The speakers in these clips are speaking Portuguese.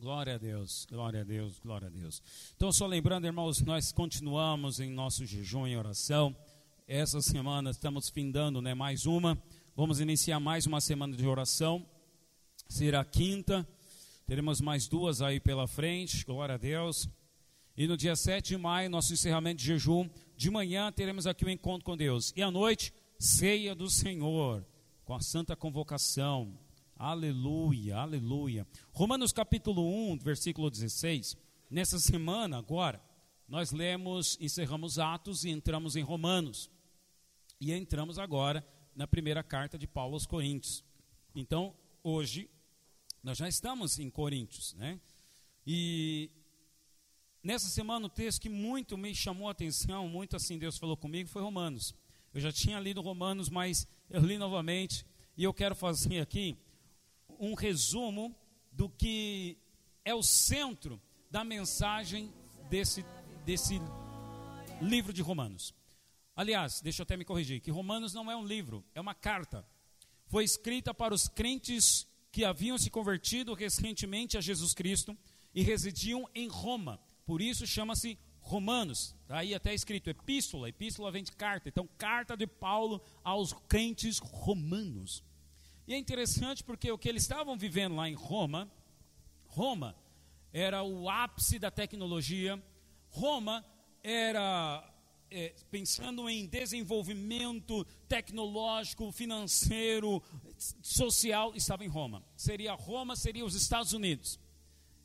Glória a Deus, glória a Deus, glória a Deus. Então, só lembrando, irmãos, nós continuamos em nosso jejum e oração. Essa semana estamos findando né, mais uma. Vamos iniciar mais uma semana de oração. Será quinta. Teremos mais duas aí pela frente. Glória a Deus. E no dia 7 de maio, nosso encerramento de jejum. De manhã teremos aqui o um encontro com Deus. E à noite, ceia do Senhor, com a santa convocação Aleluia, aleluia. Romanos capítulo 1, versículo 16. Nessa semana, agora, nós lemos, encerramos Atos e entramos em Romanos. E entramos agora na primeira carta de Paulo aos Coríntios. Então, hoje, nós já estamos em Coríntios, né? E nessa semana, o texto que muito me chamou a atenção, muito assim Deus falou comigo, foi Romanos. Eu já tinha lido Romanos, mas eu li novamente. E eu quero fazer aqui um resumo do que é o centro da mensagem desse, desse livro de Romanos. Aliás, deixa eu até me corrigir, que Romanos não é um livro, é uma carta. Foi escrita para os crentes que haviam se convertido recentemente a Jesus Cristo e residiam em Roma. Por isso chama-se Romanos. Está aí até escrito epístola, epístola vem de carta. Então, carta de Paulo aos crentes romanos. E é interessante porque o que eles estavam vivendo lá em Roma, Roma era o ápice da tecnologia, Roma era, é, pensando em desenvolvimento tecnológico, financeiro, social, estava em Roma. Seria Roma, seria os Estados Unidos.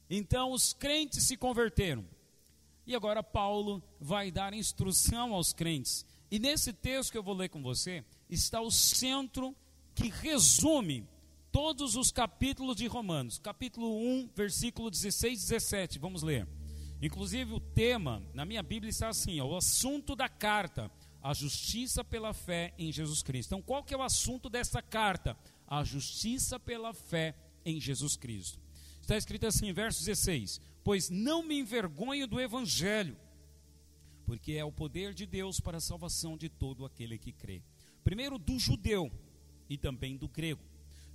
Então os crentes se converteram. E agora Paulo vai dar instrução aos crentes. E nesse texto que eu vou ler com você, está o centro que resume todos os capítulos de Romanos. Capítulo 1, versículo 16 e 17. Vamos ler. Inclusive o tema na minha Bíblia está assim, ó, o assunto da carta, a justiça pela fé em Jesus Cristo. Então, qual que é o assunto dessa carta? A justiça pela fé em Jesus Cristo. Está escrito assim, verso 16: Pois não me envergonho do evangelho, porque é o poder de Deus para a salvação de todo aquele que crê. Primeiro do judeu, e também do grego,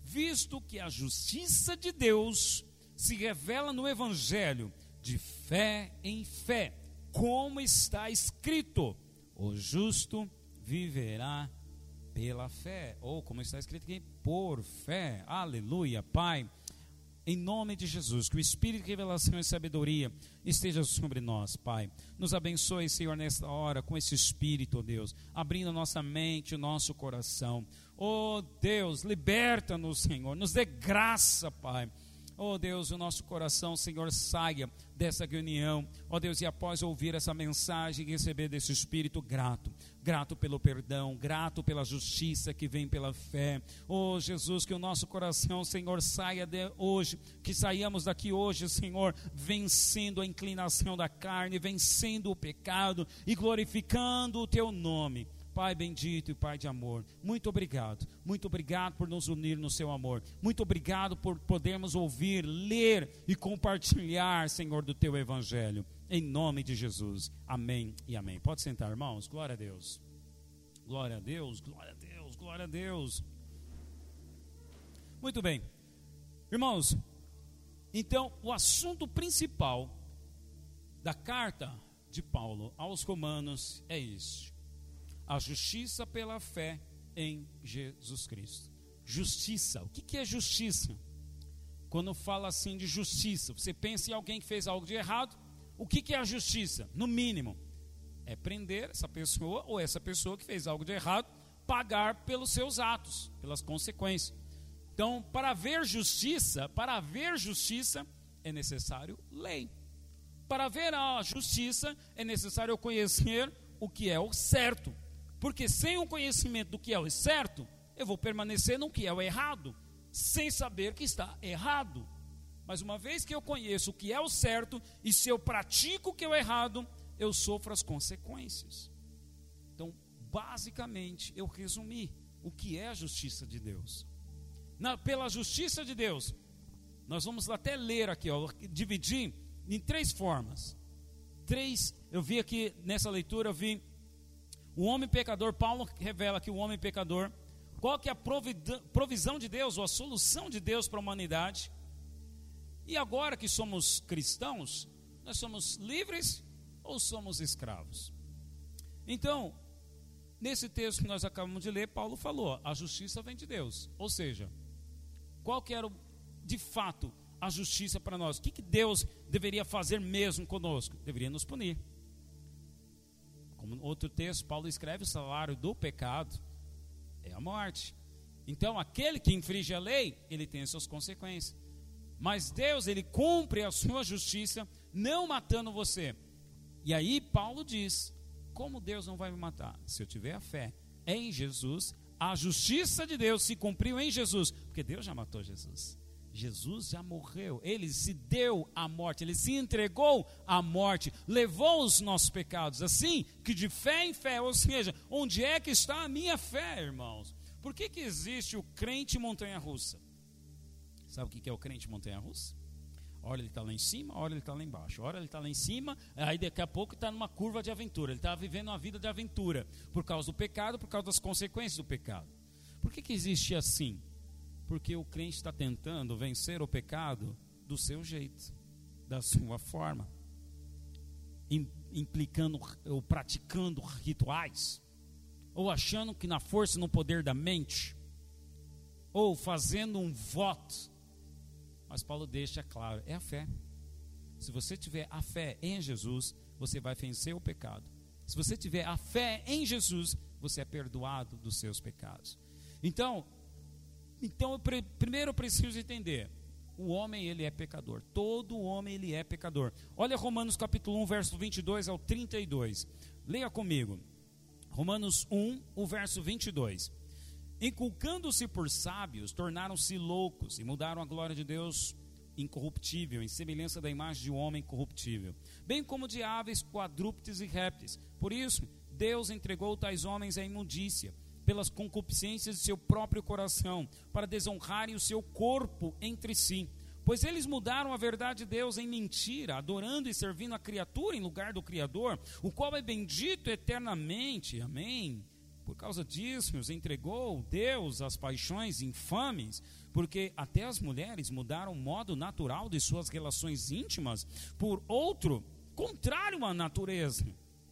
visto que a justiça de Deus se revela no Evangelho de fé em fé, como está escrito: o justo viverá pela fé, ou como está escrito aqui, por fé. Aleluia, Pai. Em nome de Jesus, que o Espírito de revelação e sabedoria esteja sobre nós, Pai. Nos abençoe, Senhor, nesta hora com esse Espírito, Deus, abrindo nossa mente, o nosso coração. Oh Deus, liberta-nos, Senhor, nos dê graça, Pai. Oh Deus, o nosso coração, Senhor, saia dessa reunião. Ó oh Deus, e após ouvir essa mensagem e receber desse Espírito grato, grato pelo perdão, grato pela justiça que vem pela fé. Oh Jesus, que o nosso coração, Senhor, saia de hoje, que saiamos daqui hoje, Senhor, vencendo a inclinação da carne, vencendo o pecado e glorificando o teu nome. Pai bendito e Pai de amor, muito obrigado, muito obrigado por nos unir no seu amor, muito obrigado por podermos ouvir, ler e compartilhar, Senhor, do teu evangelho, em nome de Jesus, amém e amém. Pode sentar, irmãos, glória a Deus, glória a Deus, glória a Deus, glória a Deus. Muito bem, irmãos, então o assunto principal da carta de Paulo aos Romanos é este a justiça pela fé em Jesus Cristo. Justiça, o que é justiça? Quando fala assim de justiça, você pensa em alguém que fez algo de errado, o que é a justiça? No mínimo, é prender essa pessoa ou essa pessoa que fez algo de errado, pagar pelos seus atos, pelas consequências. Então, para haver justiça, para haver justiça, é necessário lei. Para haver a justiça, é necessário conhecer o que é o certo. Porque sem o conhecimento do que é o certo, eu vou permanecer no que é o errado, sem saber que está errado. Mas uma vez que eu conheço o que é o certo, e se eu pratico o que é o errado, eu sofro as consequências. Então, basicamente, eu resumi o que é a justiça de Deus. Na, pela justiça de Deus, nós vamos até ler aqui, ó, dividir em três formas. Três, eu vi aqui nessa leitura, eu vi o homem pecador, Paulo revela que o homem pecador, qual que é a provisão de Deus, ou a solução de Deus para a humanidade. E agora que somos cristãos, nós somos livres ou somos escravos? Então, nesse texto que nós acabamos de ler, Paulo falou: a justiça vem de Deus. Ou seja, qual que era de fato a justiça para nós? O que, que Deus deveria fazer mesmo conosco? Deveria nos punir. Outro texto, Paulo escreve: o salário do pecado é a morte. Então, aquele que infringe a lei, ele tem as suas consequências. Mas Deus, ele cumpre a sua justiça, não matando você. E aí, Paulo diz: como Deus não vai me matar? Se eu tiver a fé em Jesus, a justiça de Deus se cumpriu em Jesus, porque Deus já matou Jesus. Jesus já morreu, ele se deu à morte, ele se entregou à morte, levou os nossos pecados, assim que de fé em fé, ou seja, onde é que está a minha fé, irmãos? Por que, que existe o crente montanha-russa? Sabe o que é o crente montanha-russa? Ora ele está lá em cima, ora ele está lá embaixo. Ora ele está lá em cima, aí daqui a pouco está numa curva de aventura. Ele está vivendo uma vida de aventura por causa do pecado, por causa das consequências do pecado. Por que, que existe assim? Porque o crente está tentando vencer o pecado do seu jeito, da sua forma, implicando ou praticando rituais, ou achando que na força e no poder da mente, ou fazendo um voto. Mas Paulo deixa claro: é a fé. Se você tiver a fé em Jesus, você vai vencer o pecado. Se você tiver a fé em Jesus, você é perdoado dos seus pecados. Então, então, primeiro eu preciso entender, o homem ele é pecador. Todo homem ele é pecador. Olha Romanos capítulo 1, verso 22 ao 32. Leia comigo. Romanos 1, o verso 22. Inculcando-se por sábios, tornaram-se loucos e mudaram a glória de Deus incorruptível, em semelhança da imagem de um homem corruptível, bem como de aves, quadrúpedes e répteis. Por isso, Deus entregou tais homens à imundícia pelas concupiscências de seu próprio coração, para desonrarem o seu corpo entre si. Pois eles mudaram a verdade de Deus em mentira, adorando e servindo a criatura em lugar do Criador, o qual é bendito eternamente. Amém. Por causa disso, nos entregou Deus às paixões infames, porque até as mulheres mudaram o modo natural de suas relações íntimas por outro contrário à natureza.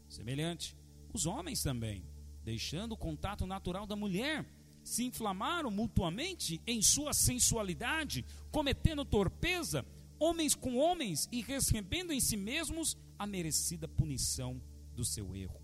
Semelhante, os homens também deixando o contato natural da mulher, se inflamaram mutuamente em sua sensualidade, cometendo torpeza, homens com homens e recebendo em si mesmos a merecida punição do seu erro.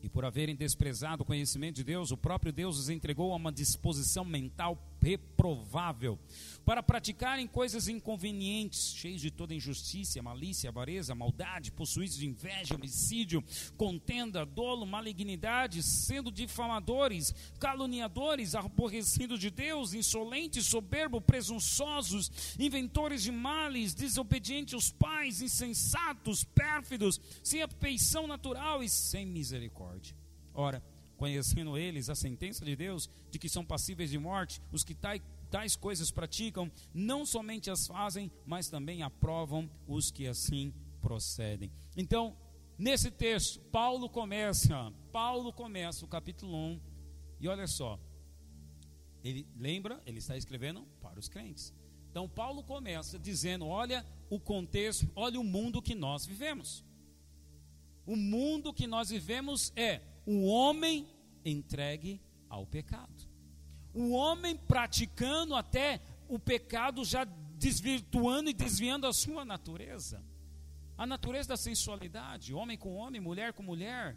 E por haverem desprezado o conhecimento de Deus, o próprio Deus os entregou a uma disposição mental reprovável, para praticarem coisas inconvenientes, cheios de toda injustiça, malícia, avareza, maldade, possuídos de inveja, homicídio, contenda, dolo, malignidade, sendo difamadores, caluniadores, aborrecidos de Deus, insolentes, soberbos, presunçosos, inventores de males, desobedientes aos pais, insensatos, pérfidos, sem afeição natural e sem misericórdia. Ora, conhecendo eles a sentença de Deus de que são passíveis de morte, os que tais, tais coisas praticam, não somente as fazem, mas também aprovam os que assim procedem. Então, nesse texto, Paulo começa, Paulo começa o capítulo 1, e olha só, ele lembra, ele está escrevendo para os crentes. Então, Paulo começa dizendo: olha o contexto, olha o mundo que nós vivemos. O mundo que nós vivemos é o homem entregue ao pecado. O homem praticando até o pecado já desvirtuando e desviando a sua natureza. A natureza da sensualidade, homem com homem, mulher com mulher.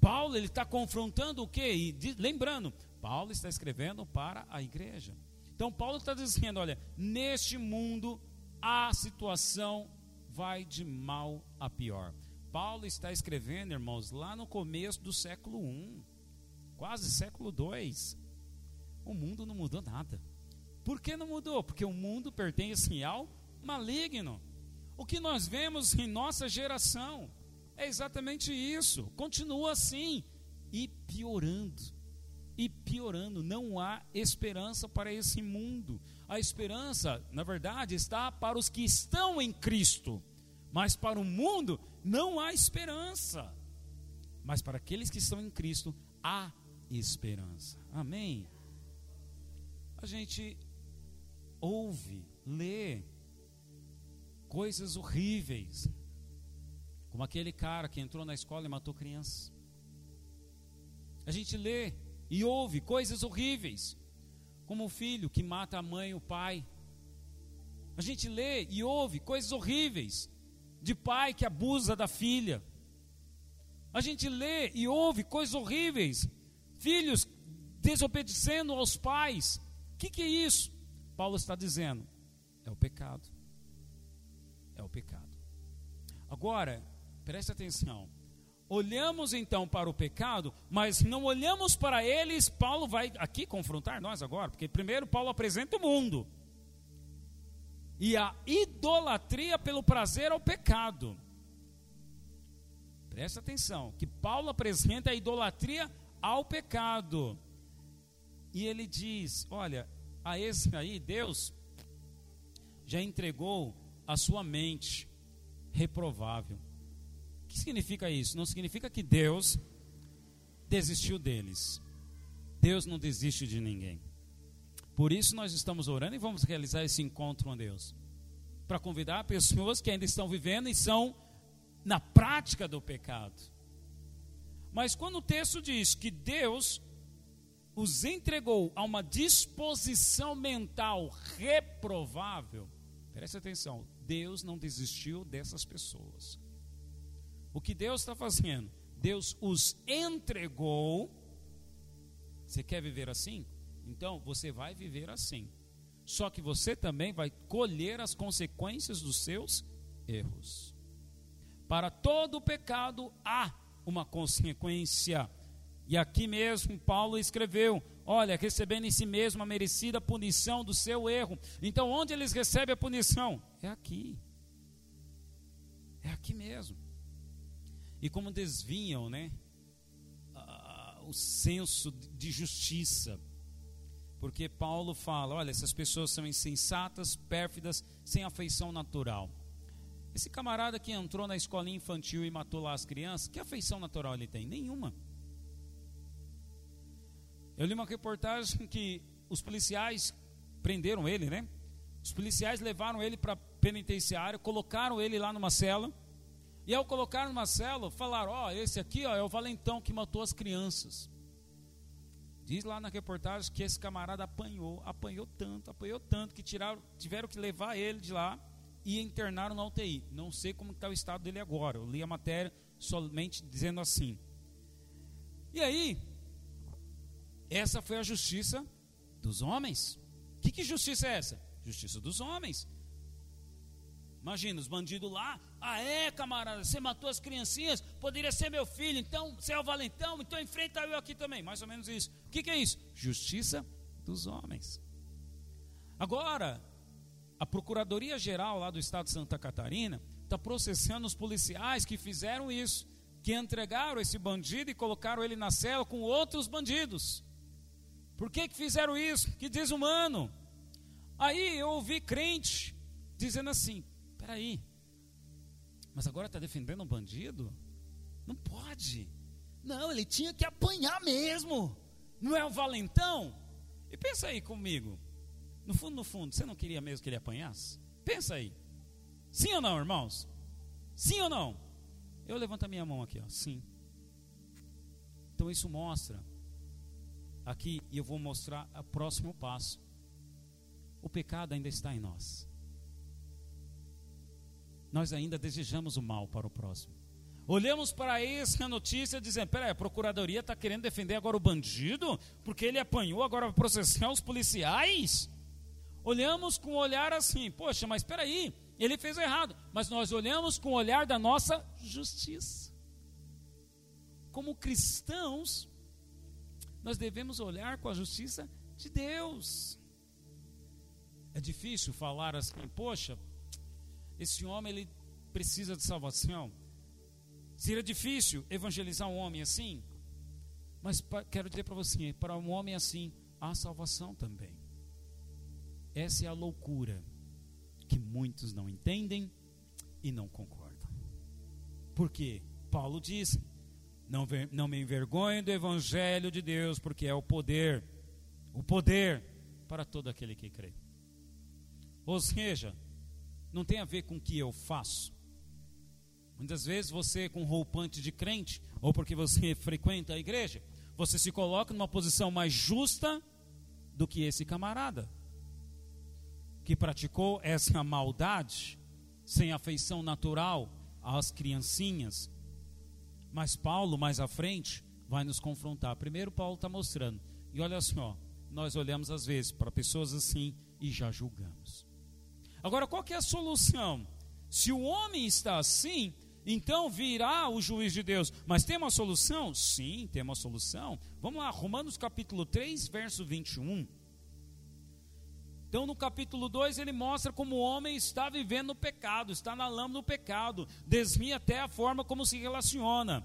Paulo ele está confrontando o quê? Lembrando, Paulo está escrevendo para a igreja. Então Paulo está dizendo, olha, neste mundo a situação vai de mal a pior. Paulo está escrevendo, irmãos, lá no começo do século I, quase século II. O mundo não mudou nada. Por que não mudou? Porque o mundo pertence ao maligno. O que nós vemos em nossa geração é exatamente isso. Continua assim e piorando. E piorando. Não há esperança para esse mundo. A esperança, na verdade, está para os que estão em Cristo. Mas para o mundo não há esperança. Mas para aqueles que estão em Cristo há esperança. Amém. A gente ouve lê coisas horríveis, como aquele cara que entrou na escola e matou crianças. A gente lê e ouve coisas horríveis, como o filho que mata a mãe e o pai. A gente lê e ouve coisas horríveis de pai que abusa da filha. A gente lê e ouve coisas horríveis, filhos desobedecendo aos pais. O que, que é isso? Paulo está dizendo: é o pecado. É o pecado. Agora, preste atenção. Olhamos então para o pecado, mas não olhamos para eles. Paulo vai aqui confrontar nós agora, porque primeiro Paulo apresenta o mundo. E a idolatria pelo prazer ao pecado. Presta atenção, que Paulo apresenta a idolatria ao pecado. E ele diz: Olha, a esse aí, Deus já entregou a sua mente reprovável que significa isso? Não significa que Deus desistiu deles. Deus não desiste de ninguém. Por isso nós estamos orando e vamos realizar esse encontro com Deus. Para convidar pessoas que ainda estão vivendo e são na prática do pecado. Mas quando o texto diz que Deus os entregou a uma disposição mental reprovável, preste atenção, Deus não desistiu dessas pessoas. O que Deus está fazendo? Deus os entregou. Você quer viver assim? Então você vai viver assim. Só que você também vai colher as consequências dos seus erros. Para todo pecado há uma consequência. E aqui mesmo Paulo escreveu: Olha, recebendo em si mesmo a merecida punição do seu erro. Então, onde eles recebem a punição? É aqui. É aqui mesmo e como desviam, né, o senso de justiça. Porque Paulo fala, olha, essas pessoas são insensatas, pérfidas, sem afeição natural. Esse camarada que entrou na escolinha infantil e matou lá as crianças, que afeição natural ele tem? Nenhuma. Eu li uma reportagem que os policiais prenderam ele, né? Os policiais levaram ele para penitenciário, colocaram ele lá numa cela e ao colocar numa célula, falaram: Ó, oh, esse aqui ó, é o valentão que matou as crianças. Diz lá na reportagem que esse camarada apanhou, apanhou tanto, apanhou tanto, que tiraram, tiveram que levar ele de lá e internaram na UTI. Não sei como está o estado dele agora. Eu li a matéria somente dizendo assim. E aí, essa foi a justiça dos homens. Que, que justiça é essa? Justiça dos homens. Imagina, os bandidos lá, ah é, camarada, você matou as criancinhas, poderia ser meu filho, então você é o valentão, então enfrenta eu aqui também. Mais ou menos isso. O que, que é isso? Justiça dos homens. Agora, a Procuradoria Geral lá do Estado de Santa Catarina está processando os policiais que fizeram isso, que entregaram esse bandido e colocaram ele na cela com outros bandidos. Por que, que fizeram isso? Que desumano. Aí eu ouvi crente dizendo assim: Peraí, mas agora está defendendo um bandido? Não pode. Não, ele tinha que apanhar mesmo. Não é um valentão? E pensa aí comigo. No fundo, no fundo, você não queria mesmo que ele apanhasse? Pensa aí. Sim ou não, irmãos? Sim ou não? Eu levanto a minha mão aqui, ó. Sim. Então isso mostra aqui e eu vou mostrar o próximo passo. O pecado ainda está em nós nós ainda desejamos o mal para o próximo. Olhamos para essa notícia dizendo: peraí, a procuradoria está querendo defender agora o bandido, porque ele apanhou, agora vai processar os policiais. Olhamos com um olhar assim: poxa, mas peraí, ele fez errado. Mas nós olhamos com o olhar da nossa justiça. Como cristãos, nós devemos olhar com a justiça de Deus. É difícil falar assim, poxa, esse homem ele precisa de salvação. Seria difícil evangelizar um homem assim, mas quero dizer para você, para um homem assim, há salvação também. Essa é a loucura que muitos não entendem e não concordam. Porque Paulo diz: não, não me envergonho do evangelho de Deus, porque é o poder, o poder para todo aquele que crê. Ou seja, não tem a ver com o que eu faço. Muitas vezes você, com roupante de crente, ou porque você frequenta a igreja, você se coloca numa posição mais justa do que esse camarada que praticou essa maldade sem afeição natural às criancinhas. Mas Paulo, mais à frente, vai nos confrontar. Primeiro, Paulo está mostrando. E olha assim, ó, nós olhamos às vezes para pessoas assim e já julgamos. Agora, qual que é a solução? Se o homem está assim, então virá o juiz de Deus. Mas tem uma solução? Sim, tem uma solução. Vamos lá, Romanos capítulo 3, verso 21. Então, no capítulo 2, ele mostra como o homem está vivendo no pecado, está na lama do pecado, desvia até a forma como se relaciona.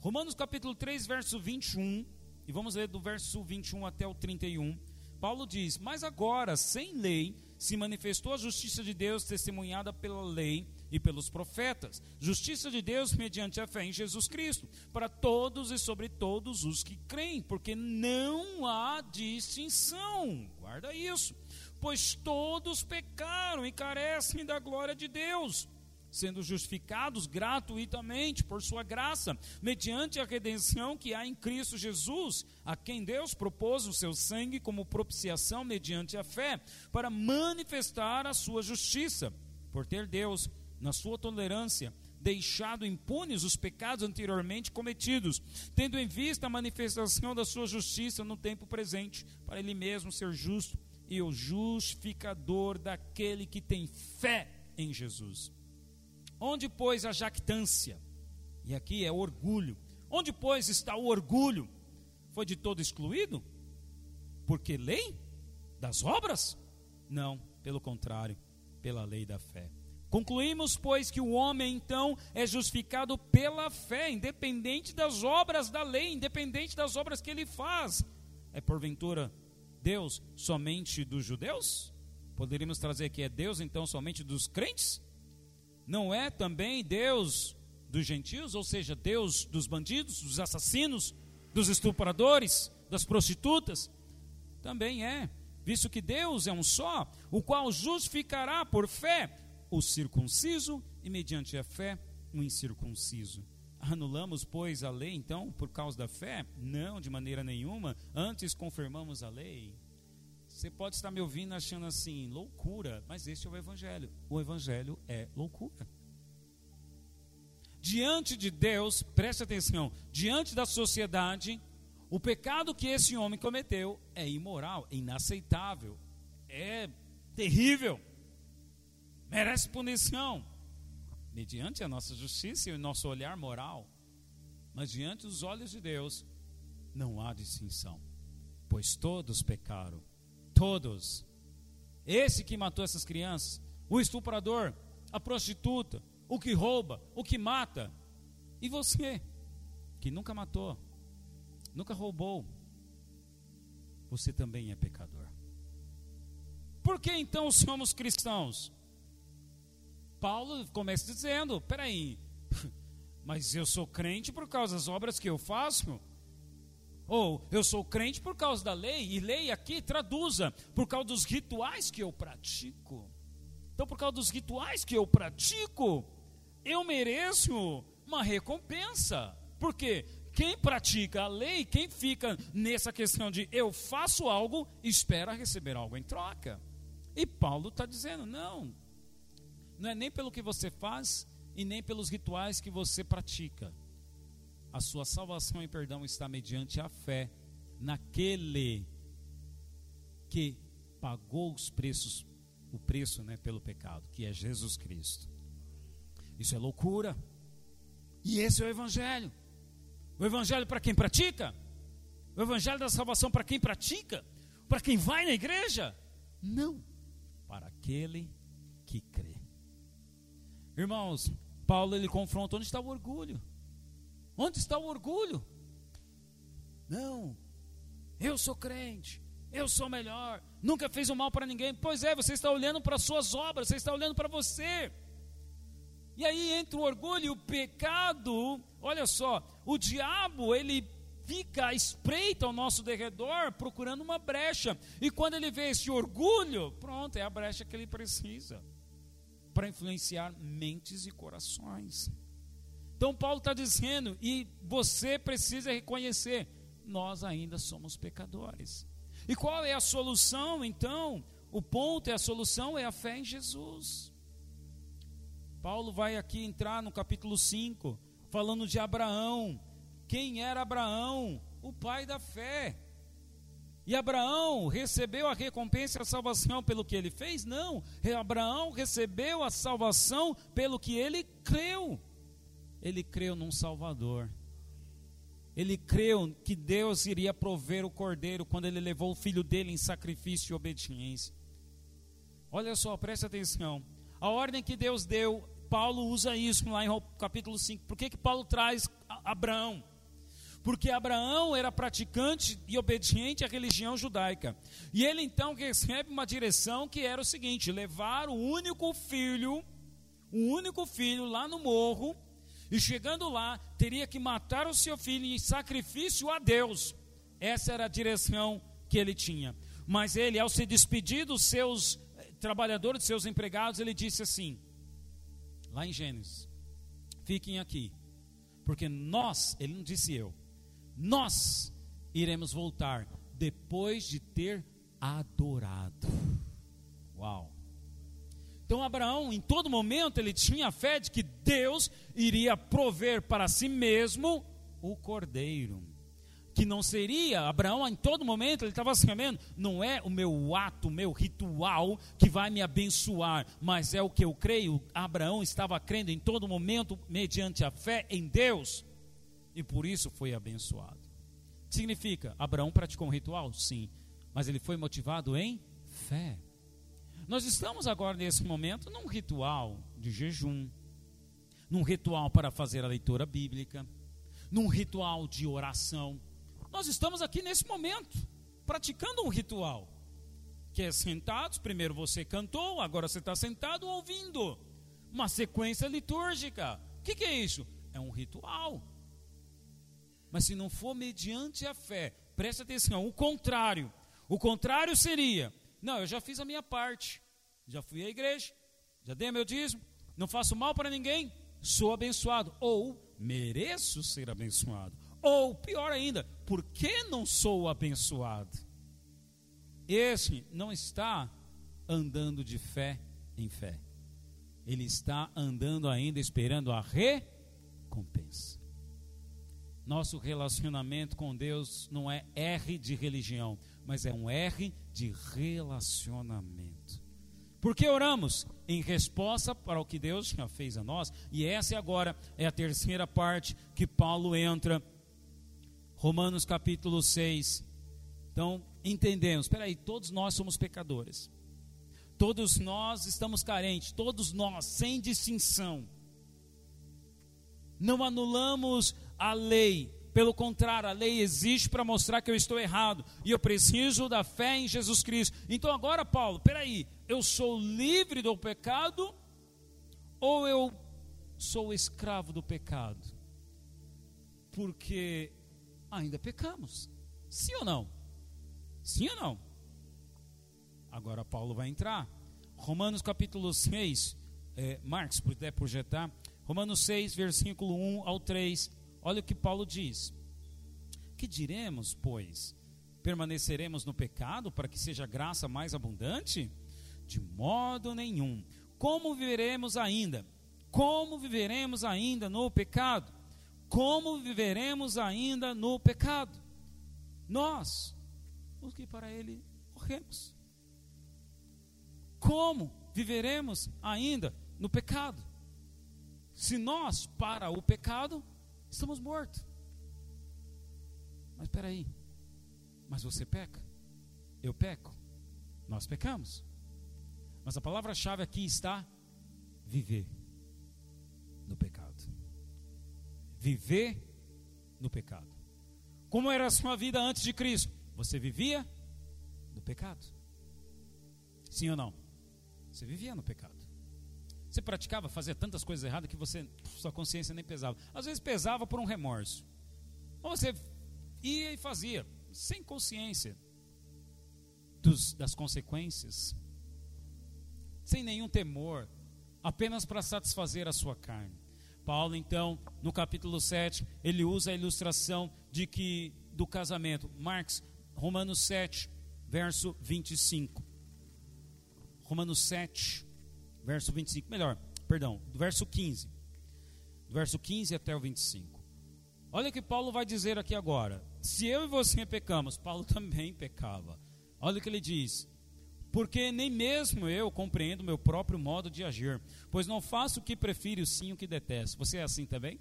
Romanos capítulo 3, verso 21, e vamos ler do verso 21 até o 31. Paulo diz: Mas agora, sem lei, se manifestou a justiça de Deus testemunhada pela lei e pelos profetas. Justiça de Deus mediante a fé em Jesus Cristo, para todos e sobre todos os que creem, porque não há distinção. Guarda isso. Pois todos pecaram e carecem da glória de Deus, sendo justificados gratuitamente por sua graça, mediante a redenção que há em Cristo Jesus, a quem Deus propôs o seu sangue como propiciação mediante a fé, para manifestar a sua justiça, por ter Deus na sua tolerância, deixado impunes os pecados anteriormente cometidos, tendo em vista a manifestação da sua justiça no tempo presente, para ele mesmo ser justo e o justificador daquele que tem fé em Jesus. Onde, pois, a jactância? E aqui é orgulho. Onde, pois, está o orgulho? Foi de todo excluído? Porque lei? Das obras? Não, pelo contrário, pela lei da fé. Concluímos, pois, que o homem então é justificado pela fé, independente das obras da lei, independente das obras que ele faz. É porventura Deus somente dos judeus? Poderíamos trazer que é Deus então somente dos crentes? Não é também Deus dos gentios, ou seja, Deus dos bandidos, dos assassinos, dos estupradores, das prostitutas? Também é, visto que Deus é um só, o qual justificará por fé o circunciso e, mediante a fé, o incircunciso. Anulamos, pois, a lei, então, por causa da fé? Não, de maneira nenhuma. Antes confirmamos a lei. Você pode estar me ouvindo achando assim, loucura, mas este é o Evangelho. O Evangelho é loucura. Diante de Deus, preste atenção, diante da sociedade, o pecado que esse homem cometeu é imoral, é inaceitável, é terrível merece punição, mediante a nossa justiça e o nosso olhar moral. Mas diante dos olhos de Deus, não há distinção, pois todos pecaram, todos. Esse que matou essas crianças, o estuprador, a prostituta, o que rouba, o que mata, e você, que nunca matou, nunca roubou, você também é pecador. Por que então somos cristãos? Paulo começa dizendo: peraí, mas eu sou crente por causa das obras que eu faço? Ou eu sou crente por causa da lei, e lei aqui traduza, por causa dos rituais que eu pratico. Então, por causa dos rituais que eu pratico, eu mereço uma recompensa. Porque quem pratica a lei, quem fica nessa questão de eu faço algo, espera receber algo em troca. E Paulo está dizendo: não, não é nem pelo que você faz e nem pelos rituais que você pratica. A sua salvação e perdão está mediante a fé naquele que pagou os preços, o preço, né, pelo pecado, que é Jesus Cristo. Isso é loucura. E esse é o evangelho. O evangelho para quem pratica? O evangelho da salvação para quem pratica? Para quem vai na igreja? Não, para aquele que crê. Irmãos, Paulo ele confronta onde está o orgulho. Onde está o orgulho? Não, eu sou crente, eu sou melhor, nunca fez o um mal para ninguém. Pois é, você está olhando para as suas obras, você está olhando para você. E aí entra o orgulho e o pecado. Olha só, o diabo ele fica à espreita ao nosso derredor, procurando uma brecha. E quando ele vê esse orgulho, pronto, é a brecha que ele precisa para influenciar mentes e corações. Então, Paulo está dizendo, e você precisa reconhecer: nós ainda somos pecadores. E qual é a solução, então? O ponto é a solução é a fé em Jesus. Paulo vai aqui entrar no capítulo 5, falando de Abraão. Quem era Abraão? O pai da fé. E Abraão recebeu a recompensa e a salvação pelo que ele fez? Não. Abraão recebeu a salvação pelo que ele creu. Ele creu num Salvador. Ele creu que Deus iria prover o cordeiro quando ele levou o filho dele em sacrifício e obediência. Olha só, preste atenção. A ordem que Deus deu, Paulo usa isso lá em capítulo 5. Por que, que Paulo traz Abraão? Porque Abraão era praticante e obediente à religião judaica. E ele então recebe uma direção que era o seguinte: levar o único filho, o único filho lá no morro e chegando lá, teria que matar o seu filho em sacrifício a Deus. Essa era a direção que ele tinha. Mas ele, ao se despedir dos seus eh, trabalhadores, dos seus empregados, ele disse assim, lá em Gênesis: Fiquem aqui, porque nós, ele não disse eu, nós iremos voltar depois de ter adorado. Uau! Então Abraão, em todo momento, ele tinha a fé de que Deus iria prover para si mesmo o cordeiro. Que não seria, Abraão em todo momento ele estava assim, não é o meu ato, o meu ritual que vai me abençoar, mas é o que eu creio. Abraão estava crendo em todo momento, mediante a fé em Deus, e por isso foi abençoado. Significa, Abraão praticou um ritual? Sim, mas ele foi motivado em fé. Nós estamos agora nesse momento num ritual de jejum, num ritual para fazer a leitura bíblica, num ritual de oração. Nós estamos aqui nesse momento, praticando um ritual, que é sentados, primeiro você cantou, agora você está sentado ouvindo, uma sequência litúrgica. O que, que é isso? É um ritual. Mas se não for mediante a fé, preste atenção, o contrário. O contrário seria não, eu já fiz a minha parte. Já fui à igreja, já dei meu dízimo, não faço mal para ninguém, sou abençoado. Ou mereço ser abençoado. Ou, pior ainda, por que não sou abençoado? Esse não está andando de fé em fé. Ele está andando ainda esperando a recompensa. Nosso relacionamento com Deus não é R de religião, mas é um R de relacionamento. Porque oramos em resposta para o que Deus já fez a nós, e essa agora é a terceira parte que Paulo entra, Romanos capítulo 6. Então, entendemos, espera aí, todos nós somos pecadores. Todos nós estamos carentes, todos nós, sem distinção. Não anulamos a lei, pelo contrário, a lei existe para mostrar que eu estou errado e eu preciso da fé em Jesus Cristo. Então agora, Paulo, peraí, eu sou livre do pecado ou eu sou escravo do pecado? Porque ainda pecamos. Sim ou não? Sim ou não? Agora Paulo vai entrar. Romanos capítulo 6, é, Marcos, puder projetar. Romanos 6, versículo 1 ao 3 Olha o que Paulo diz: Que diremos, pois? Permaneceremos no pecado para que seja graça mais abundante? De modo nenhum. Como viveremos ainda? Como viveremos ainda no pecado? Como viveremos ainda no pecado? Nós, os que para ele morremos. Como viveremos ainda no pecado? Se nós, para o pecado, Estamos mortos. Mas espera aí. Mas você peca? Eu peco? Nós pecamos. Mas a palavra-chave aqui está viver no pecado. Viver no pecado. Como era a sua vida antes de Cristo? Você vivia no pecado. Sim ou não? Você vivia no pecado. Você praticava, fazia tantas coisas erradas que você, sua consciência nem pesava. Às vezes pesava por um remorso. Ou você ia e fazia, sem consciência dos, das consequências, sem nenhum temor, apenas para satisfazer a sua carne. Paulo, então, no capítulo 7, ele usa a ilustração de que do casamento. Marx, Romanos 7, verso 25. Romanos 7, verso 25. Melhor, perdão, do verso 15. Do verso 15 até o 25. Olha o que Paulo vai dizer aqui agora. Se eu e você pecamos, Paulo também pecava. Olha o que ele diz: porque nem mesmo eu compreendo meu próprio modo de agir, pois não faço o que prefiro, sim o que detesto. Você é assim também?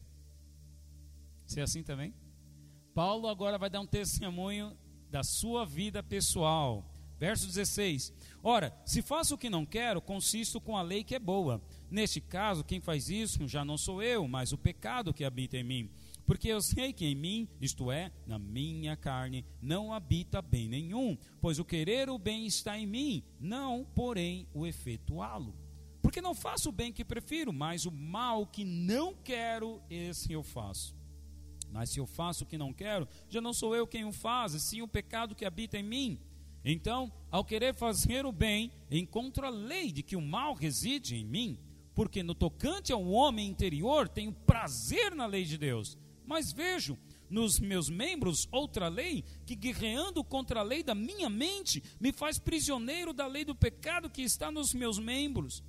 Você é assim também? Paulo agora vai dar um testemunho da sua vida pessoal. Verso 16: Ora, se faço o que não quero, consisto com a lei que é boa. Neste caso, quem faz isso já não sou eu, mas o pecado que habita em mim. Porque eu sei que em mim, isto é, na minha carne, não habita bem nenhum, pois o querer o bem está em mim, não, porém, o efetuá-lo. Porque não faço o bem que prefiro, mas o mal que não quero, esse eu faço. Mas se eu faço o que não quero, já não sou eu quem o faz, sim o pecado que habita em mim. Então, ao querer fazer o bem, encontro a lei de que o mal reside em mim, porque no tocante ao homem interior tenho prazer na lei de Deus mas vejo nos meus membros outra lei que, guerreando contra a lei da minha mente, me faz prisioneiro da lei do pecado que está nos meus membros.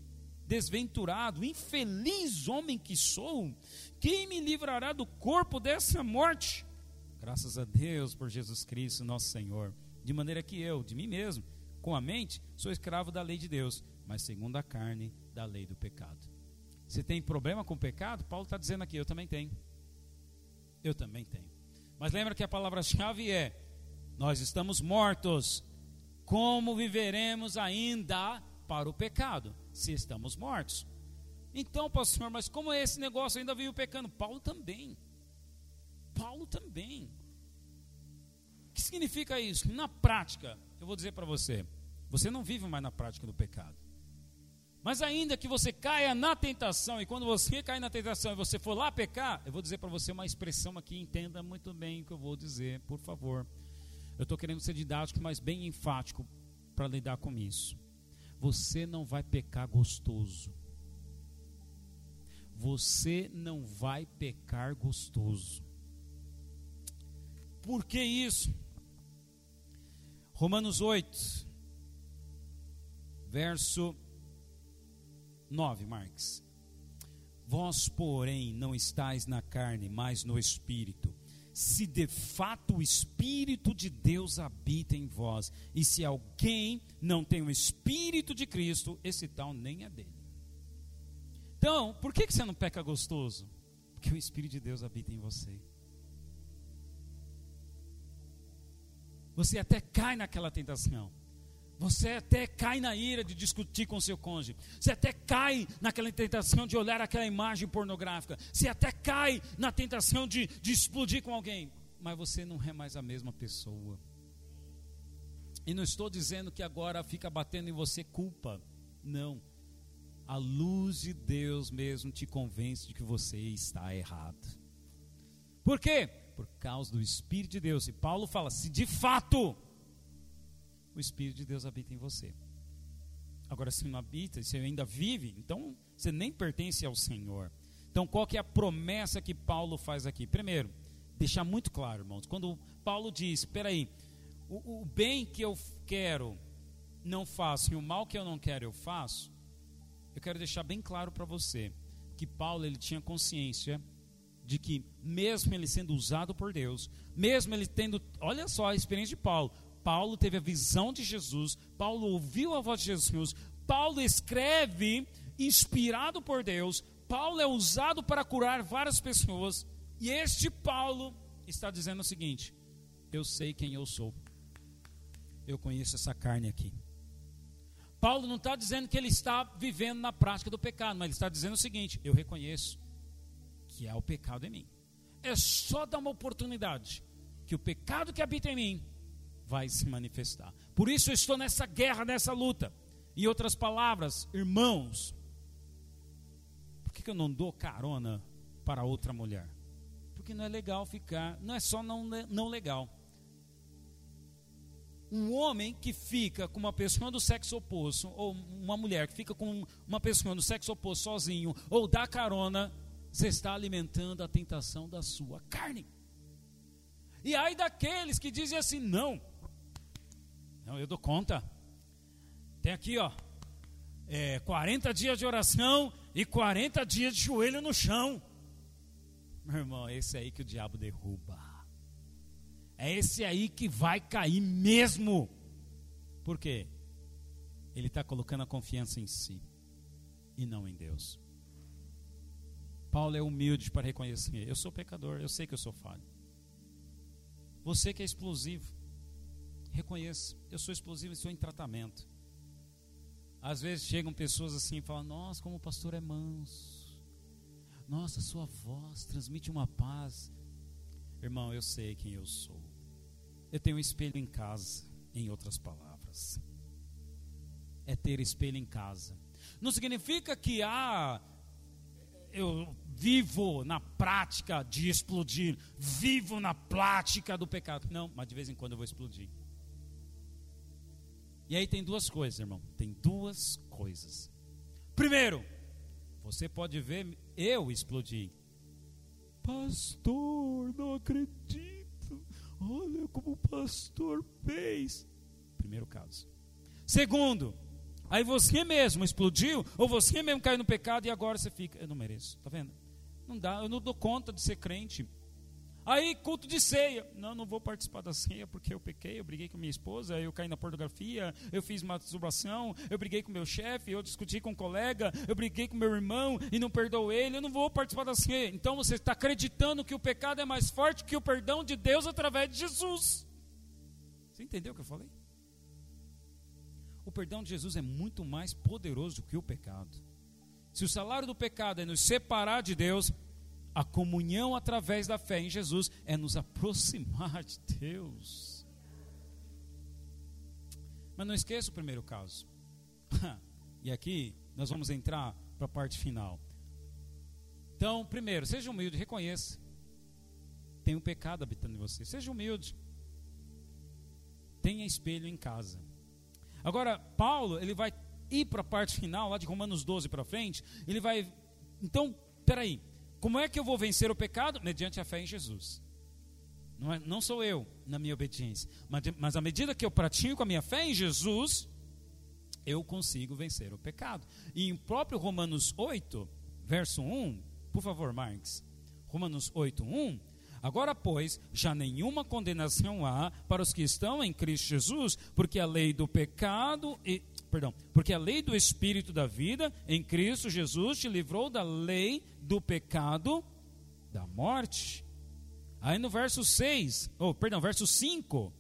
Desventurado, infeliz homem que sou, quem me livrará do corpo dessa morte? Graças a Deus por Jesus Cristo, nosso Senhor. De maneira que eu, de mim mesmo, com a mente, sou escravo da lei de Deus, mas segundo a carne, da lei do pecado. Você tem problema com o pecado? Paulo está dizendo aqui, eu também tenho. Eu também tenho. Mas lembra que a palavra-chave é: nós estamos mortos. Como viveremos ainda para o pecado, se estamos mortos? Então, pastor, mas como é esse negócio ainda vive pecando? Paulo também. Paulo também. Significa isso? Na prática, eu vou dizer para você: você não vive mais na prática do pecado. Mas ainda que você caia na tentação, e quando você cair na tentação e você for lá pecar, eu vou dizer para você uma expressão aqui, entenda muito bem o que eu vou dizer, por favor. Eu estou querendo ser didático, mas bem enfático para lidar com isso. Você não vai pecar gostoso. Você não vai pecar gostoso. Por que isso? Romanos 8, verso 9, Marx. Vós, porém, não estáis na carne, mas no espírito. Se de fato o espírito de Deus habita em vós, e se alguém não tem o espírito de Cristo, esse tal nem é dele. Então, por que, você não peca gostoso? Porque o espírito de Deus habita em você. Você até cai naquela tentação. Você até cai na ira de discutir com seu cônjuge. Você até cai naquela tentação de olhar aquela imagem pornográfica. Você até cai na tentação de, de explodir com alguém. Mas você não é mais a mesma pessoa. E não estou dizendo que agora fica batendo em você culpa. Não. A luz de Deus mesmo te convence de que você está errado. Por quê? Por causa do Espírito de Deus. E Paulo fala: se de fato o Espírito de Deus habita em você. Agora, se não habita, se ainda vive, então você nem pertence ao Senhor. Então, qual que é a promessa que Paulo faz aqui? Primeiro, deixar muito claro, irmãos, quando Paulo diz, espera aí, o, o bem que eu quero não faço e o mal que eu não quero eu faço, eu quero deixar bem claro para você que Paulo ele tinha consciência de que mesmo ele sendo usado por Deus, mesmo ele tendo, olha só a experiência de Paulo, Paulo teve a visão de Jesus, Paulo ouviu a voz de Jesus, Paulo escreve inspirado por Deus, Paulo é usado para curar várias pessoas, e este Paulo está dizendo o seguinte: Eu sei quem eu sou, eu conheço essa carne aqui. Paulo não está dizendo que ele está vivendo na prática do pecado, mas ele está dizendo o seguinte: Eu reconheço que há o pecado em mim. É só dar uma oportunidade que o pecado que habita em mim vai se manifestar. Por isso eu estou nessa guerra, nessa luta. Em outras palavras, irmãos, por que, que eu não dou carona para outra mulher? Porque não é legal ficar, não é só não, não legal. Um homem que fica com uma pessoa do sexo oposto, ou uma mulher que fica com uma pessoa do sexo oposto sozinho, ou dá carona, você está alimentando a tentação da sua carne. E aí daqueles que dizem assim: não, não, eu dou conta. Tem aqui, ó, é, 40 dias de oração e 40 dias de joelho no chão. Meu irmão, é esse aí que o diabo derruba. É esse aí que vai cair mesmo. Por quê? Ele está colocando a confiança em si e não em Deus. Paulo é humilde para reconhecer: eu sou pecador, eu sei que eu sou falho. Você que é explosivo, reconheça: eu sou explosivo e estou em tratamento. Às vezes chegam pessoas assim e falam: Nossa, como o pastor é manso. Nossa, sua voz transmite uma paz. Irmão, eu sei quem eu sou. Eu tenho um espelho em casa, em outras palavras. É ter espelho em casa. Não significa que ah, eu vivo na prática de explodir, vivo na prática do pecado. Não, mas de vez em quando eu vou explodir. E aí tem duas coisas, irmão. Tem duas coisas. Primeiro, você pode ver eu explodir. Pastor, não acredito. Olha como o pastor fez. Primeiro caso. Segundo, aí você mesmo explodiu, ou você mesmo caiu no pecado e agora você fica, eu não mereço. Tá vendo? Não dá, eu não dou conta de ser crente. Aí, culto de ceia. Não, não vou participar da ceia porque eu pequei, eu briguei com minha esposa, eu caí na pornografia, eu fiz masturbação, eu briguei com meu chefe, eu discuti com um colega, eu briguei com meu irmão e não perdoou ele, eu não vou participar da ceia. Então você está acreditando que o pecado é mais forte que o perdão de Deus através de Jesus. Você entendeu o que eu falei? O perdão de Jesus é muito mais poderoso que o pecado. Se o salário do pecado é nos separar de Deus, a comunhão através da fé em Jesus é nos aproximar de Deus. Mas não esqueça o primeiro caso. e aqui nós vamos entrar para a parte final. Então, primeiro, seja humilde, reconheça. Tem um pecado habitando em você. Seja humilde. Tenha espelho em casa. Agora, Paulo, ele vai ir para a parte final, lá de Romanos 12 para frente. Ele vai. Então, peraí. Como é que eu vou vencer o pecado? Mediante a fé em Jesus. Não, é, não sou eu na minha obediência, mas, mas à medida que eu pratico a minha fé em Jesus, eu consigo vencer o pecado. E em próprio Romanos 8, verso 1, por favor, Marx. Romanos 8, 1. Agora, pois, já nenhuma condenação há para os que estão em Cristo Jesus, porque a lei do pecado e perdão, porque a lei do espírito da vida em Cristo Jesus te livrou da lei do pecado, da morte. Aí no verso 6, ou oh, perdão, verso 5,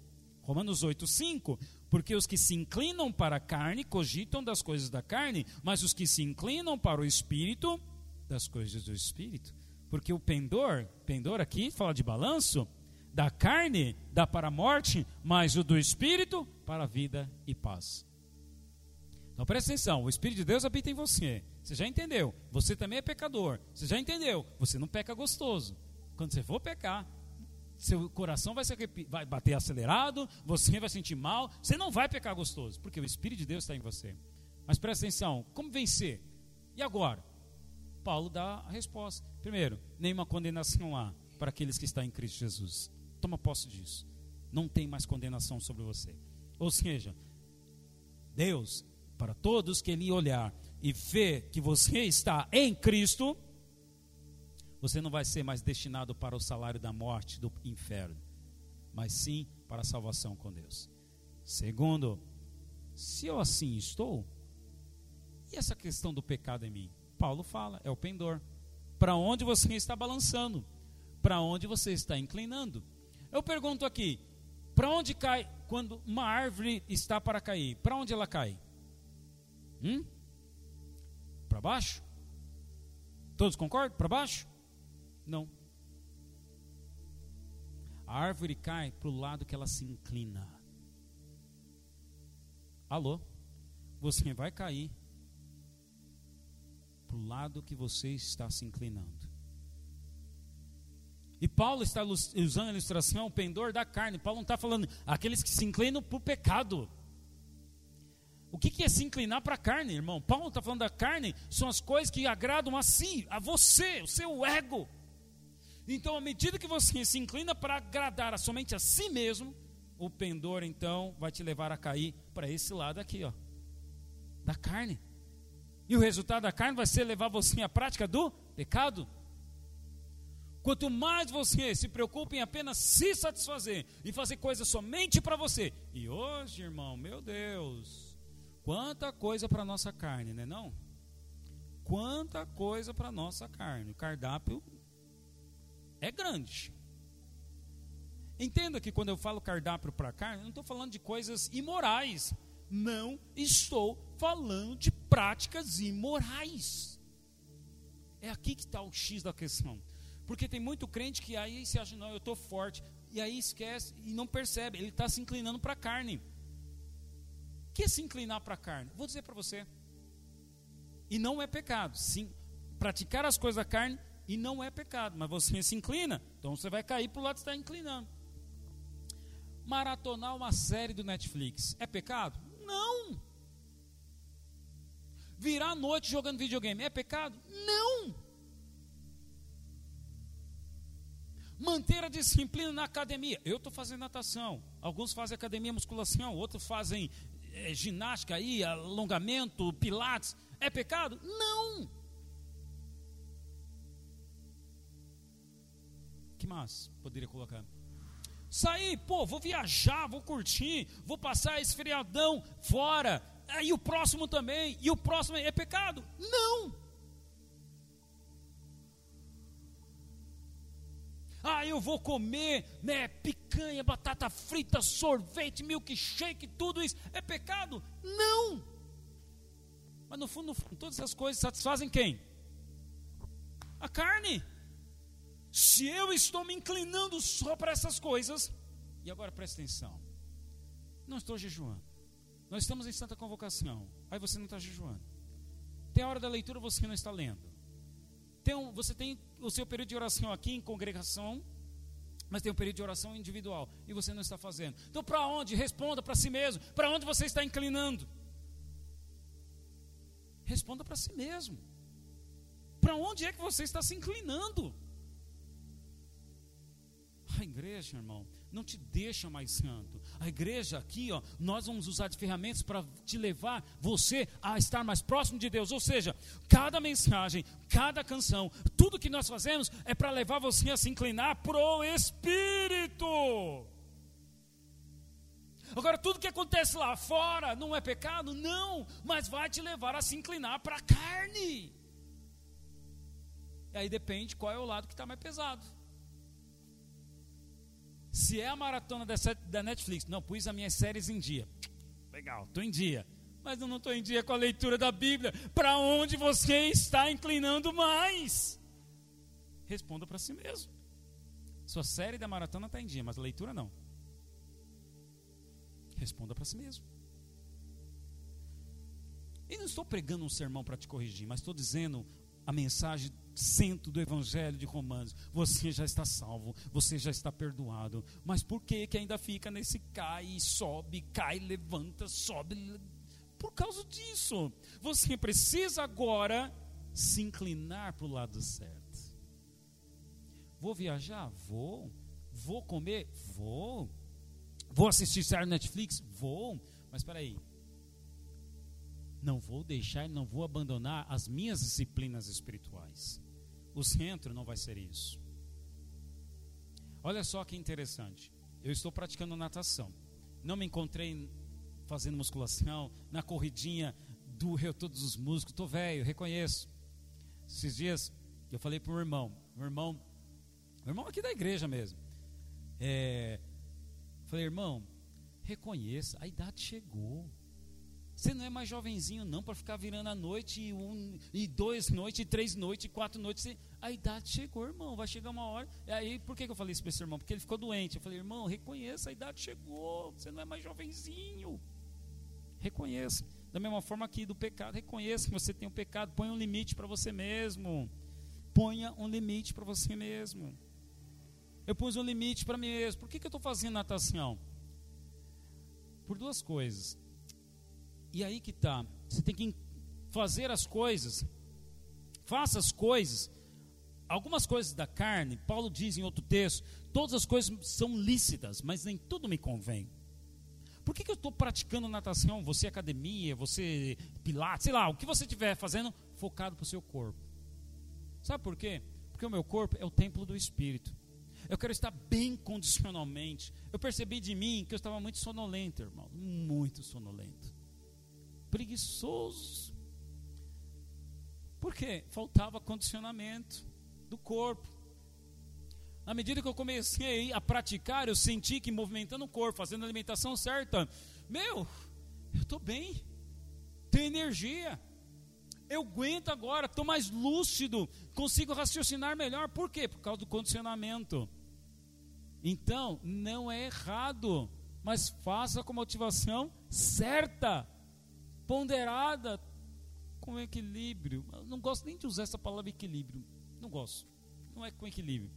Romanos 8, 5, porque os que se inclinam para a carne cogitam das coisas da carne, mas os que se inclinam para o espírito, das coisas do espírito. Porque o pendor, pendor aqui fala de balanço, da carne dá para a morte, mas o do espírito para a vida e paz. Então presta atenção, o Espírito de Deus habita em você. Você já entendeu? Você também é pecador. Você já entendeu? Você não peca gostoso. Quando você for pecar, seu coração vai, ser, vai bater acelerado, você vai sentir mal, você não vai pecar gostoso, porque o Espírito de Deus está em você. Mas presta atenção, como vencer? E agora? Paulo dá a resposta. Primeiro, nenhuma condenação há para aqueles que estão em Cristo Jesus. Toma posse disso. Não tem mais condenação sobre você. Ou seja, Deus para todos que lhe olhar e ver que você está em Cristo, você não vai ser mais destinado para o salário da morte do inferno, mas sim para a salvação com Deus. Segundo, se eu assim estou, e essa questão do pecado em mim? Paulo fala, é o pendor. Para onde você está balançando? Para onde você está inclinando? Eu pergunto aqui, para onde cai quando uma árvore está para cair? Para onde ela cai? Hum? Para baixo? Todos concordam? Para baixo? Não. A árvore cai para o lado que ela se inclina. Alô? Você vai cair para o lado que você está se inclinando. E Paulo está usando a ilustração, o pendor da carne. Paulo não está falando aqueles que se inclinam para o pecado. O que, é se inclinar para a carne, irmão? Paulo está falando da carne, são as coisas que agradam a si, a você, o seu ego. Então, à medida que você se inclina para agradar somente a si mesmo, o pendor então vai te levar a cair para esse lado aqui, ó, da carne. E o resultado da carne vai ser levar você à prática do pecado. Quanto mais você se preocupa em apenas se satisfazer e fazer coisas somente para você. E hoje, irmão, meu Deus, Quanta coisa para nossa carne, né não? Quanta coisa para nossa carne. O cardápio é grande. Entenda que quando eu falo cardápio para carne, eu não estou falando de coisas imorais. Não estou falando de práticas imorais. É aqui que está o X da questão. Porque tem muito crente que aí se acha, não, eu estou forte. E aí esquece e não percebe. Ele está se inclinando para a carne que se inclinar para a carne? Vou dizer para você. E não é pecado. Sim, praticar as coisas da carne e não é pecado. Mas você se inclina, então você vai cair para o lado que está inclinando. Maratonar uma série do Netflix é pecado? Não. Virar a noite jogando videogame é pecado? Não. Manter a disciplina na academia. Eu estou fazendo natação. Alguns fazem academia musculação, outros fazem é, ginástica aí, alongamento, pilates, é pecado? Não. que mais poderia colocar? Sair, pô, vou viajar, vou curtir, vou passar esse feriadão fora, aí o próximo também, e o próximo é pecado? Não. Ah, eu vou comer né, picanha, batata frita, sorvete, milkshake, tudo isso. É pecado? Não! Mas no fundo, no fundo, todas essas coisas satisfazem quem? A carne. Se eu estou me inclinando só para essas coisas, e agora presta atenção, não estou jejuando. Nós estamos em santa convocação. Aí você não está jejuando. Tem a hora da leitura você não está lendo. Um, você tem o seu período de oração aqui em congregação, mas tem um período de oração individual e você não está fazendo. Então, para onde? Responda para si mesmo. Para onde você está inclinando? Responda para si mesmo. Para onde é que você está se inclinando? A igreja, irmão, não te deixa mais santo. A igreja aqui, ó, nós vamos usar de ferramentas para te levar você a estar mais próximo de Deus. Ou seja, cada mensagem, cada canção, tudo que nós fazemos é para levar você a se inclinar pro Espírito. Agora, tudo que acontece lá fora não é pecado? Não, mas vai te levar a se inclinar para a carne. E aí depende qual é o lado que está mais pesado. Se é a maratona da Netflix, não, pus as minhas séries em dia. Legal, estou em dia. Mas eu não estou em dia com a leitura da Bíblia. Para onde você está inclinando mais? Responda para si mesmo. Sua série da maratona está em dia, mas a leitura não. Responda para si mesmo. E não estou pregando um sermão para te corrigir, mas estou dizendo a mensagem centro do Evangelho de Romanos. Você já está salvo, você já está perdoado. Mas por que, que ainda fica nesse cai, sobe, cai, levanta, sobe? Por causa disso. Você precisa agora se inclinar para o lado certo. Vou viajar? Vou. Vou comer? Vou. Vou assistir série Netflix? Vou. Mas espera aí não vou deixar, não vou abandonar as minhas disciplinas espirituais. O centro não vai ser isso. Olha só que interessante. Eu estou praticando natação. Não me encontrei fazendo musculação, na corridinha do eu todos os músicos. Estou velho, reconheço. Esses dias eu falei para o irmão, um irmão, um irmão aqui da igreja mesmo. É, falei, irmão, reconheça, a idade chegou. Você não é mais jovenzinho, não, para ficar virando a noite, e, um, e dois noites, e três noites, e quatro noites. Você, a idade chegou, irmão. Vai chegar uma hora. E aí, por que, que eu falei isso para esse irmão? Porque ele ficou doente. Eu falei, irmão, reconheça, a idade chegou. Você não é mais jovenzinho. Reconheça. Da mesma forma aqui do pecado, reconheça que você tem um pecado. Ponha um limite para você mesmo. Ponha um limite para você mesmo. Eu pus um limite para mim mesmo. Por que, que eu estou fazendo natação? Por duas coisas. E aí que tá. Você tem que fazer as coisas. Faça as coisas. Algumas coisas da carne, Paulo diz em outro texto, todas as coisas são lícitas, mas nem tudo me convém. Por que, que eu estou praticando natação? Você academia, você pilates, sei lá, o que você estiver fazendo, focado para o seu corpo. Sabe por quê? Porque o meu corpo é o templo do Espírito. Eu quero estar bem condicionalmente. Eu percebi de mim que eu estava muito sonolento, irmão. Muito sonolento. Preguiçoso. Por quê? Faltava condicionamento do corpo. Na medida que eu comecei a praticar, eu senti que movimentando o corpo, fazendo a alimentação certa, meu, eu estou bem, tenho energia, eu aguento agora, estou mais lúcido, consigo raciocinar melhor. Por quê? Por causa do condicionamento. Então, não é errado, mas faça com motivação certa, ponderada, com equilíbrio. Eu não gosto nem de usar essa palavra equilíbrio. Não gosto. Não é com equilíbrio.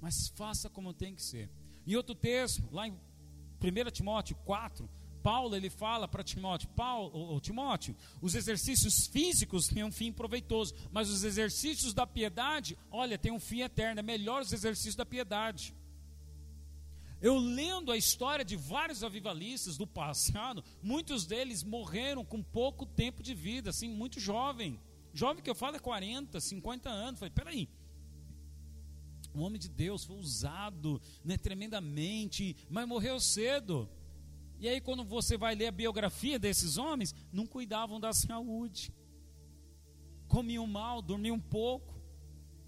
Mas faça como tem que ser. Em outro texto, lá em 1 Timóteo 4, Paulo ele fala para Timóteo, Paulo, ou, Timóteo, os exercícios físicos têm um fim proveitoso, mas os exercícios da piedade, olha, tem um fim eterno, é melhor os exercícios da piedade. Eu lendo a história de vários avivalistas do passado, muitos deles morreram com pouco tempo de vida, assim, muito jovem. Jovem que eu falo é 40, 50 anos. Falei, peraí, o homem de Deus foi usado né, tremendamente, mas morreu cedo. E aí, quando você vai ler a biografia desses homens, não cuidavam da saúde, comiam mal, dormiam pouco.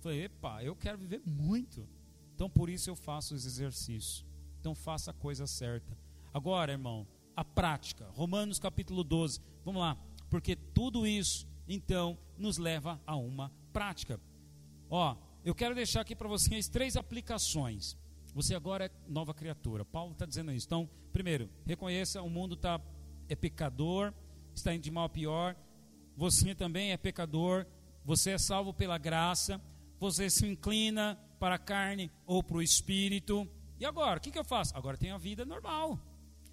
Falei, epa, eu quero viver muito. Então, por isso eu faço os exercícios. Então, faça a coisa certa. Agora, irmão, a prática. Romanos capítulo 12. Vamos lá. Porque tudo isso, então, nos leva a uma prática. Ó, eu quero deixar aqui para vocês três aplicações. Você agora é nova criatura. Paulo está dizendo isso. Então, primeiro, reconheça: o mundo tá, é pecador, está indo de mal a pior. Você também é pecador. Você é salvo pela graça. Você se inclina para a carne ou para o espírito. E agora? O que, que eu faço? Agora tem a vida normal.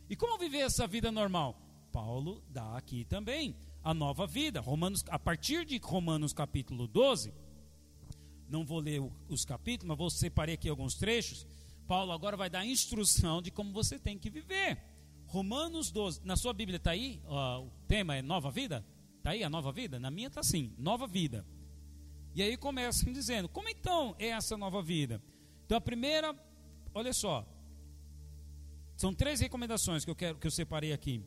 E como viver essa vida normal? Paulo dá aqui também a nova vida. Romanos, a partir de Romanos capítulo 12, não vou ler os capítulos, mas vou separei aqui alguns trechos. Paulo agora vai dar a instrução de como você tem que viver. Romanos 12, na sua Bíblia está aí, o tema é nova vida? Está aí a nova vida? Na minha está assim, nova vida. E aí começa dizendo, como então é essa nova vida? Então a primeira, olha só, são três recomendações que eu quero que eu separei aqui.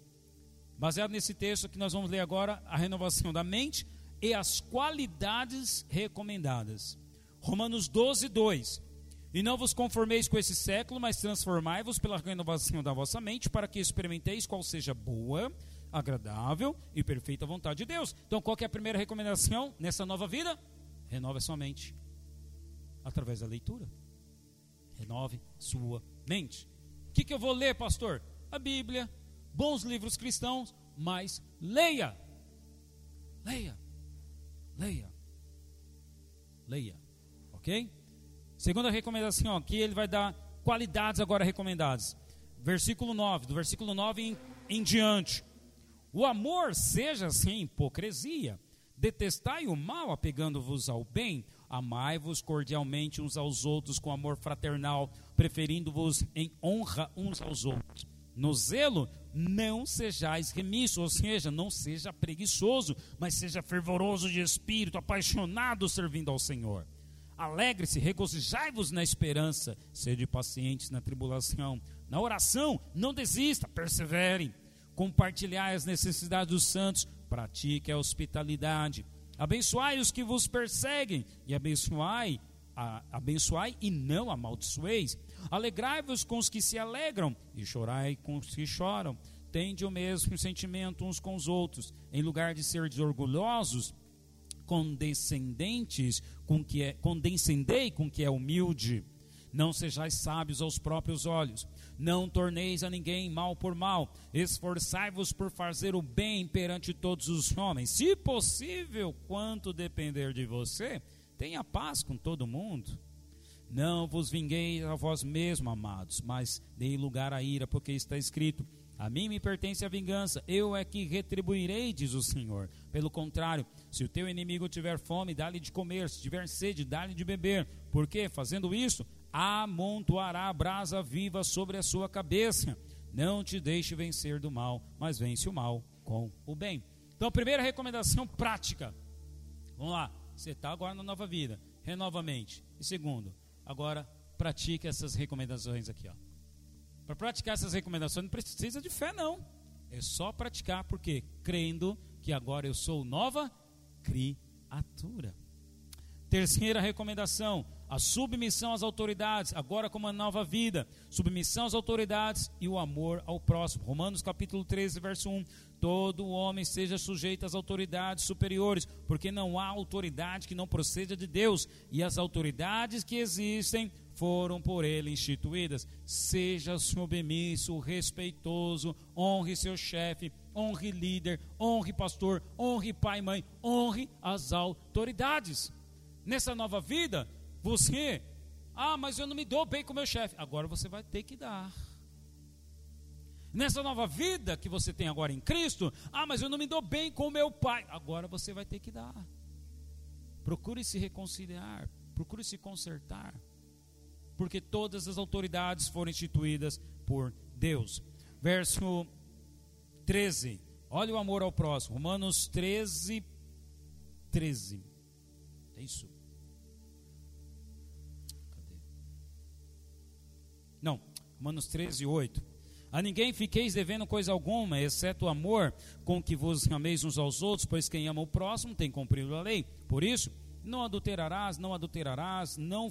Baseado nesse texto que nós vamos ler agora, a renovação da mente e as qualidades recomendadas. Romanos 12, 2. E não vos conformeis com esse século, mas transformai-vos pela renovação da vossa mente, para que experimenteis qual seja boa, agradável e perfeita vontade de Deus. Então, qual é a primeira recomendação nessa nova vida? Renove a sua mente através da leitura. Renove sua mente. O que, que eu vou ler, pastor? A Bíblia, bons livros cristãos, mas leia. Leia. Leia. Leia. Ok? Segunda recomendação, aqui ele vai dar qualidades agora recomendadas. Versículo 9, do versículo 9 em, em diante. O amor seja sem hipocrisia. Detestai o mal, apegando-vos ao bem. Amai-vos cordialmente uns aos outros com amor fraternal, preferindo-vos em honra uns aos outros. No zelo, não sejais remisso, ou seja, não seja preguiçoso, mas seja fervoroso de espírito, apaixonado servindo ao Senhor Alegre-se, regozijai-vos na esperança, sede pacientes na tribulação. Na oração, não desista, persevere. Compartilhai as necessidades dos santos, pratique a hospitalidade. Abençoai os que vos perseguem e abençoai, a, abençoai e não amaldiçoeis. Alegrai-vos com os que se alegram e chorai com os que choram. Tende o mesmo sentimento uns com os outros. Em lugar de ser orgulhosos, condescendentes com que é condescendei com que é humilde. Não sejais sábios aos próprios olhos. Não torneis a ninguém mal por mal. Esforçai-vos por fazer o bem perante todos os homens. Se possível, quanto depender de você, tenha paz com todo mundo. Não vos vingueis a vós mesmos, amados, mas dei lugar à ira, porque está escrito: A mim me pertence a vingança, eu é que retribuirei, diz o Senhor. Pelo contrário, se o teu inimigo tiver fome, dá-lhe de comer, se tiver sede, dá-lhe de beber, porque, fazendo isso, amontoará a brasa viva sobre a sua cabeça. Não te deixe vencer do mal, mas vence o mal com o bem. Então, primeira recomendação prática. Vamos lá, você está agora na nova vida, renovamente. E segundo, agora pratique essas recomendações aqui. Para praticar essas recomendações não precisa de fé, não. É só praticar, porque crendo que agora eu sou nova criatura. Terceira recomendação: a submissão às autoridades, agora como uma nova vida, submissão às autoridades e o amor ao próximo. Romanos capítulo 13, verso 1. Todo homem seja sujeito às autoridades superiores, porque não há autoridade que não proceda de Deus, e as autoridades que existem foram por ele instituídas. Seja submisso, respeitoso, honre seu chefe, honre líder, honre pastor, honre pai e mãe, honre as autoridades. Nessa nova vida, você, ah, mas eu não me dou bem com meu chefe. Agora você vai ter que dar. Nessa nova vida que você tem agora em Cristo, ah, mas eu não me dou bem com meu pai. Agora você vai ter que dar. Procure se reconciliar, procure se consertar, porque todas as autoridades foram instituídas por Deus. Verso 13. Olha o amor ao próximo. Romanos 13, 13. É isso. Não, Romanos 13, 8. A ninguém fiqueis devendo coisa alguma, exceto o amor com que vos ameis uns aos outros, pois quem ama o próximo tem cumprido a lei. Por isso, não adulterarás, não adulterarás, não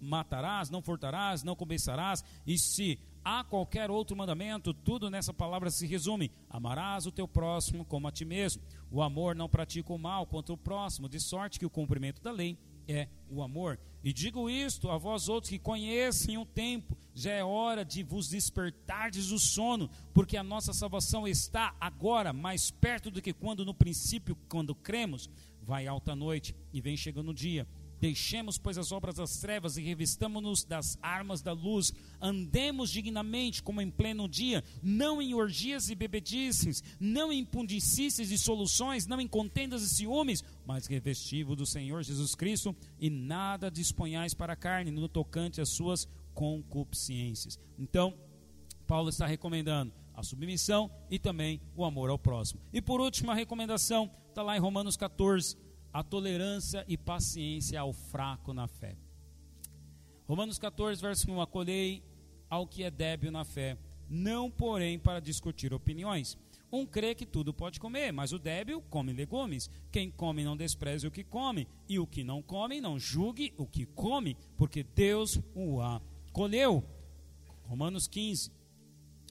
matarás, não furtarás, não cobiçarás, e se há qualquer outro mandamento, tudo nessa palavra se resume: amarás o teu próximo como a ti mesmo. O amor não pratica o mal contra o próximo, de sorte que o cumprimento da lei é o amor. E digo isto a vós outros que conhecem o tempo, já é hora de vos despertardes do sono, porque a nossa salvação está agora mais perto do que quando no princípio, quando cremos, vai alta noite e vem chegando o dia. Deixemos, pois, as obras das trevas e revistamos-nos das armas da luz. Andemos dignamente, como em pleno dia, não em orgias e bebedices, não em pundicices e soluções, não em contendas e ciúmes, mas revestivo do Senhor Jesus Cristo e nada disponhais para a carne no tocante às suas concupiscências. Então, Paulo está recomendando a submissão e também o amor ao próximo. E por último, a recomendação está lá em Romanos 14 a tolerância e paciência ao fraco na fé. Romanos 14, verso 1: Acolhei ao que é débil na fé, não porém para discutir opiniões. Um crê que tudo pode comer, mas o débil come legumes. Quem come não despreze o que come, e o que não come não julgue o que come, porque Deus o acolheu. Romanos 15,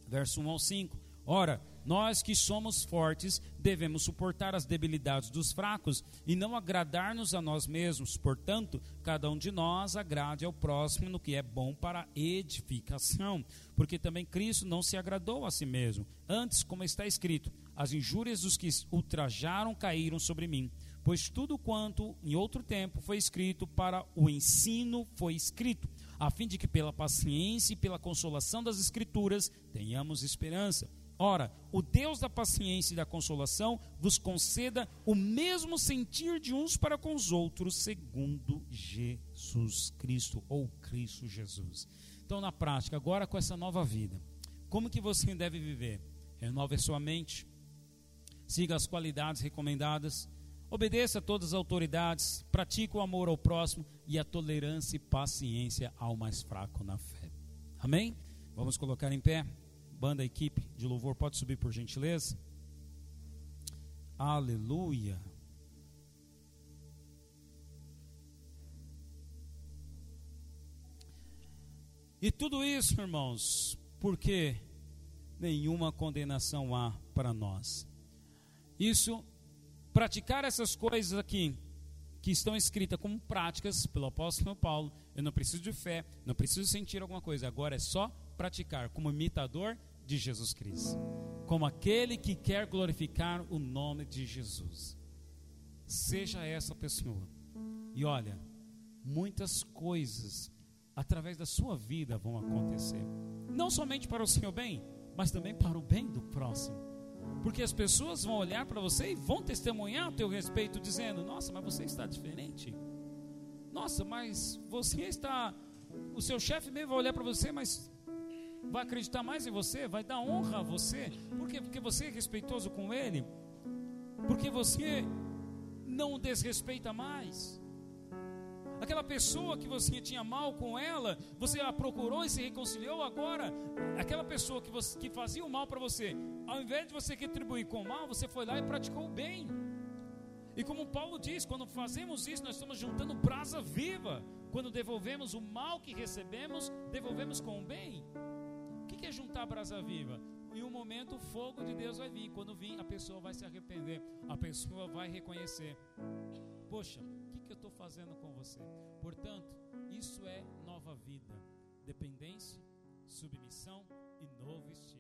verso 1 ao 5. Ora, nós que somos fortes devemos suportar as debilidades dos fracos e não agradar-nos a nós mesmos. Portanto, cada um de nós agrade ao próximo no que é bom para edificação, porque também Cristo não se agradou a si mesmo. Antes, como está escrito, as injúrias dos que ultrajaram caíram sobre mim. Pois tudo quanto em outro tempo foi escrito para o ensino foi escrito, a fim de que pela paciência e pela consolação das Escrituras tenhamos esperança. Ora, o Deus da paciência e da consolação vos conceda o mesmo sentir de uns para com os outros, segundo Jesus Cristo ou Cristo Jesus. Então, na prática, agora com essa nova vida, como que você deve viver? Renove a sua mente, siga as qualidades recomendadas, obedeça a todas as autoridades, pratique o amor ao próximo e a tolerância e paciência ao mais fraco na fé. Amém? Vamos colocar em pé. Banda, equipe de louvor, pode subir por gentileza. Aleluia. E tudo isso, irmãos, porque nenhuma condenação há para nós. Isso, praticar essas coisas aqui, que estão escritas como práticas pelo apóstolo Paulo, eu não preciso de fé, não preciso sentir alguma coisa, agora é só praticar como imitador de Jesus Cristo, como aquele que quer glorificar o nome de Jesus. Seja essa pessoa. E olha, muitas coisas através da sua vida vão acontecer. Não somente para o seu bem, mas também para o bem do próximo. Porque as pessoas vão olhar para você e vão testemunhar a teu respeito, dizendo: Nossa, mas você está diferente. Nossa, mas você está. O seu chefe mesmo vai olhar para você, mas vai acreditar mais em você, vai dar honra a você. Por quê? Porque você é respeitoso com ele. Porque você não desrespeita mais. Aquela pessoa que você tinha mal com ela, você a procurou e se reconciliou agora. Aquela pessoa que, você, que fazia o mal para você, ao invés de você retribuir com o mal, você foi lá e praticou o bem. E como Paulo diz, quando fazemos isso, nós estamos juntando brasa viva. Quando devolvemos o mal que recebemos, devolvemos com o bem. O que é juntar brasa viva? Em um momento o fogo de Deus vai vir. Quando vir, a pessoa vai se arrepender. A pessoa vai reconhecer. Poxa, que eu estou fazendo com você? Portanto, isso é nova vida, dependência, submissão e novo estilo.